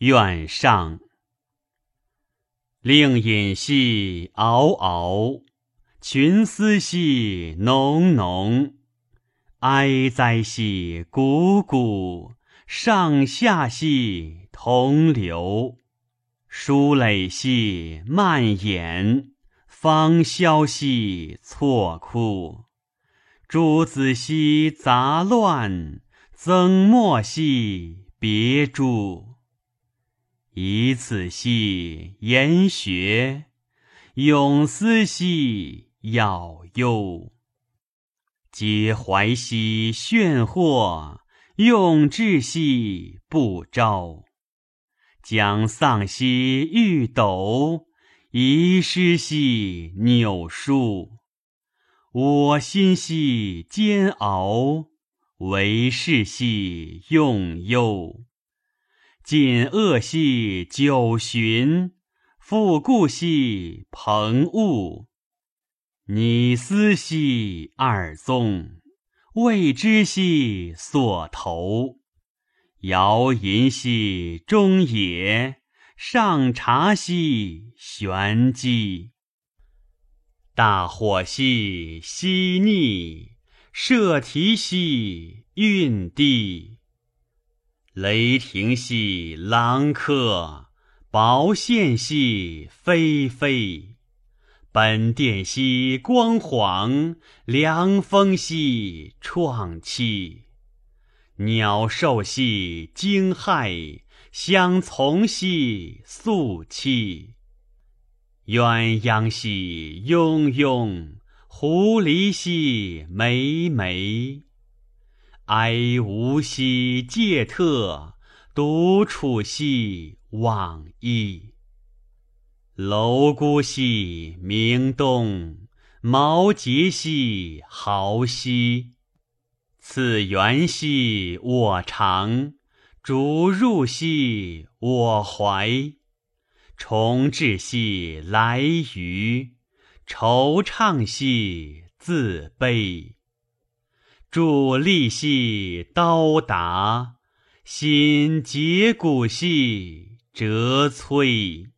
愿上。令尹兮嗷嗷，群思兮浓浓。哀哉兮汩汩，上下兮同流。疏垒兮蔓延，芳消兮错枯。诸子兮杂乱，曾墨兮别诸。以此兮言学，永思兮杳忧。皆怀兮炫惑，用志兮不昭。将丧兮欲斗，遗失兮扭书。我心兮煎熬，为世兮用忧。谨恶兮久循，复故兮朋恶。拟思兮二宗，未知兮所投。摇淫兮中野，上察兮玄机。大火兮息逆，射蹄兮运地。雷霆兮狼科，雹现兮霏霏。本殿兮光煌，凉风兮怆气。鸟兽兮惊骇，相从兮肃戚。鸳鸯兮雍雍，狐狸兮媚媚。哀吾兮介特，独处兮往矣。楼孤兮鸣冬，毛结兮号兮。次元兮我长，逐入兮我怀。重至兮来虞，惆怅兮自悲。助力兮刀达，心结骨兮折摧。